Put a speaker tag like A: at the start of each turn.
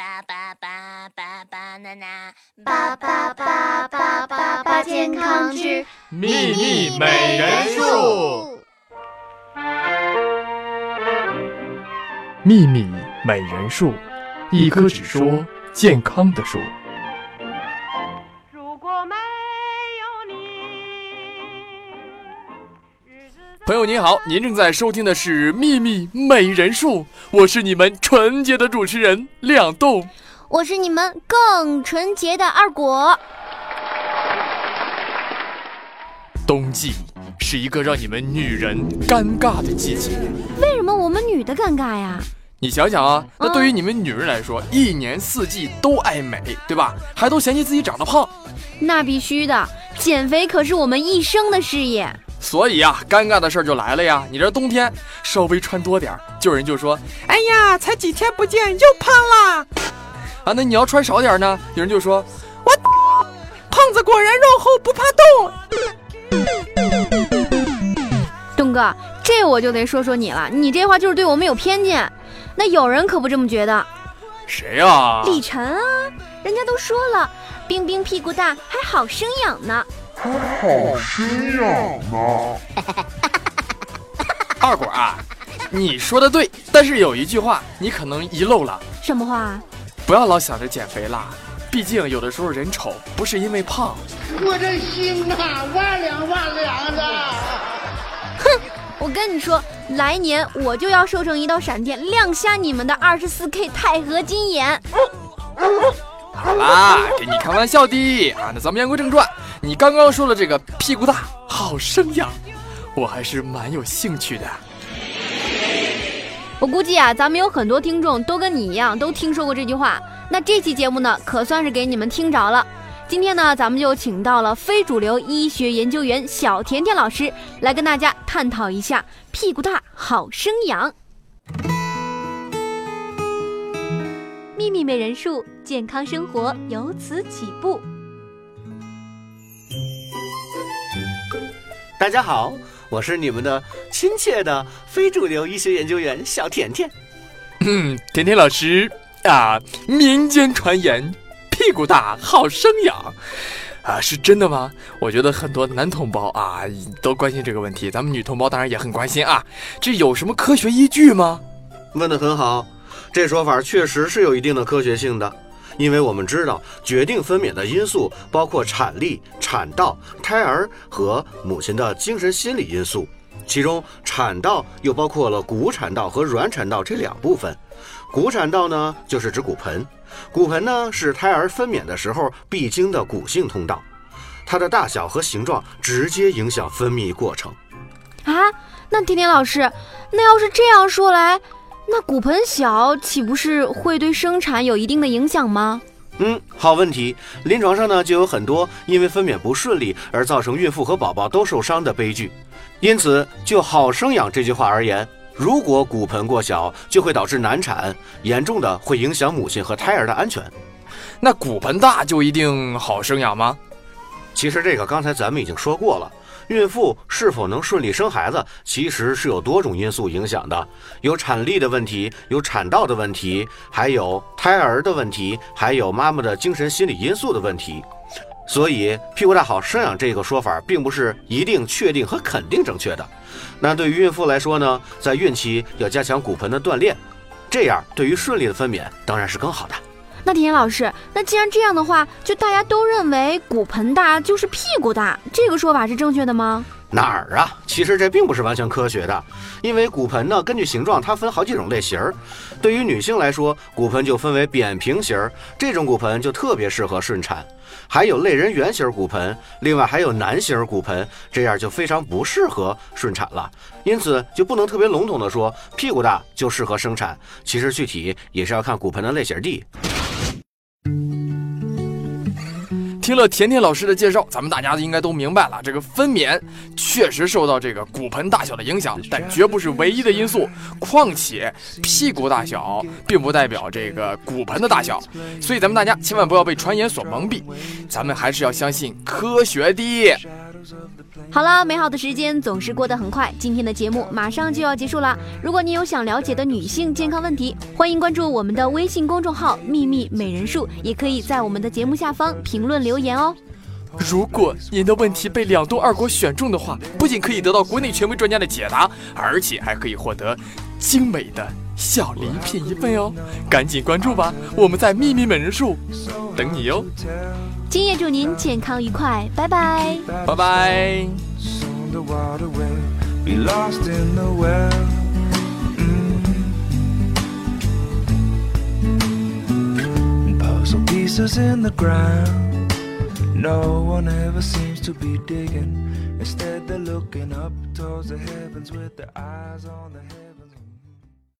A: 巴巴巴巴巴娜娜，
B: 巴巴巴巴巴巴健康之
C: 秘密美人树。秘密美人树，一棵只说健康的树。朋友您好，您正在收听的是《秘密美人树》，我是你们纯洁的主持人亮栋。
B: 我是你们更纯洁的二果。
C: 冬季是一个让你们女人尴尬的季节。
B: 为什么我们女的尴尬呀？
C: 你想想啊，那对于你们女人来说，一年四季都爱美，对吧？还都嫌弃自己长得胖。
B: 那必须的，减肥可是我们一生的事业。
C: 所以呀，尴尬的事儿就来了呀。你这冬天稍微穿多点儿，就有人就说：“哎呀，才几天不见又胖啦。”啊，那你要穿少点呢，有人就说：“我胖子果然肉厚不怕冻。”
B: 东哥，这我就得说说你了，你这话就是对我们有偏见。那有人可不这么觉得。
C: 谁呀？
B: 李晨啊，人家都说了，冰冰屁股大还好生养呢。
D: 还好生养呢。
C: 二果啊，你说的对，但是有一句话你可能遗漏了。
B: 什么话？
C: 不要老想着减肥啦，毕竟有的时候人丑不是因为胖。
E: 我这心呐，万两万两的。
B: 哼，我跟你说，来年我就要瘦成一道闪电，亮瞎你们的二十四 K 钛合金眼。
C: 好啦，给你开玩笑的啊。那咱们言归正传，你刚刚说的这个屁股大好生养，我还是蛮有兴趣的。
B: 我估计啊，咱们有很多听众都跟你一样，都听说过这句话。那这期节目呢，可算是给你们听着了。今天呢，咱们就请到了非主流医学研究员小甜甜老师，来跟大家探讨一下屁股大好生养。
F: 秘密美人术，健康生活由此起步。
G: 大家好，我是你们的亲切的非主流医学研究员小甜甜。
C: 嗯，甜甜老师啊，民间传言屁股大好生养啊，是真的吗？我觉得很多男同胞啊都关心这个问题，咱们女同胞当然也很关心啊。这有什么科学依据吗？
G: 问的很好，这说法确实是有一定的科学性的。因为我们知道，决定分娩的因素包括产力、产道、胎儿和母亲的精神心理因素，其中产道又包括了骨产道和软产道这两部分。骨产道呢，就是指骨盆，骨盆呢是胎儿分娩的时候必经的骨性通道，它的大小和形状直接影响分泌过程。
B: 啊，那甜甜老师，那要是这样说来。那骨盆小岂不是会对生产有一定的影响吗？
G: 嗯，好问题。临床上呢就有很多因为分娩不顺利而造成孕妇和宝宝都受伤的悲剧。因此，就好生养这句话而言，如果骨盆过小，就会导致难产，严重的会影响母亲和胎儿的安全。
C: 那骨盆大就一定好生养吗？
G: 其实这个刚才咱们已经说过了。孕妇是否能顺利生孩子，其实是有多种因素影响的，有产力的问题，有产道的问题，还有胎儿的问题，还有妈妈的精神心理因素的问题。所以，屁股大好生养这个说法，并不是一定确定和肯定正确的。那对于孕妇来说呢，在孕期要加强骨盆的锻炼，这样对于顺利的分娩当然是更好的。
B: 那田老师，那既然这样的话，就大家都认为骨盆大就是屁股大，这个说法是正确的吗？
G: 哪儿啊？其实这并不是完全科学的，因为骨盆呢，根据形状它分好几种类型儿。对于女性来说，骨盆就分为扁平型儿，这种骨盆就特别适合顺产；还有类人圆形骨盆，另外还有男型骨盆，这样就非常不适合顺产了。因此就不能特别笼统的说屁股大就适合生产，其实具体也是要看骨盆的类型地。
C: 听了甜甜老师的介绍，咱们大家应该都明白了，这个分娩确实受到这个骨盆大小的影响，但绝不是唯一的因素。况且屁股大小并不代表这个骨盆的大小，所以咱们大家千万不要被传言所蒙蔽，咱们还是要相信科学的。
B: 好了，美好的时间总是过得很快，今天的节目马上就要结束了。如果你有想了解的女性健康问题，欢迎关注我们的微信公众号“秘密美人术”，也可以在我们的节目下方评论留言哦。
C: 如果您的问题被两度二国选中的话，不仅可以得到国内权威专家的解答，而且还可以获得精美的小礼品一份哦！赶紧关注吧，我们在秘密美人树等你哟！
B: 今夜祝您健康愉快，拜拜，
C: 拜拜。
H: the water way, be lost in the well. Mm. Puzzle pieces in the ground. No one ever seems to be digging. Instead, they're looking up towards the heavens with their eyes on the head.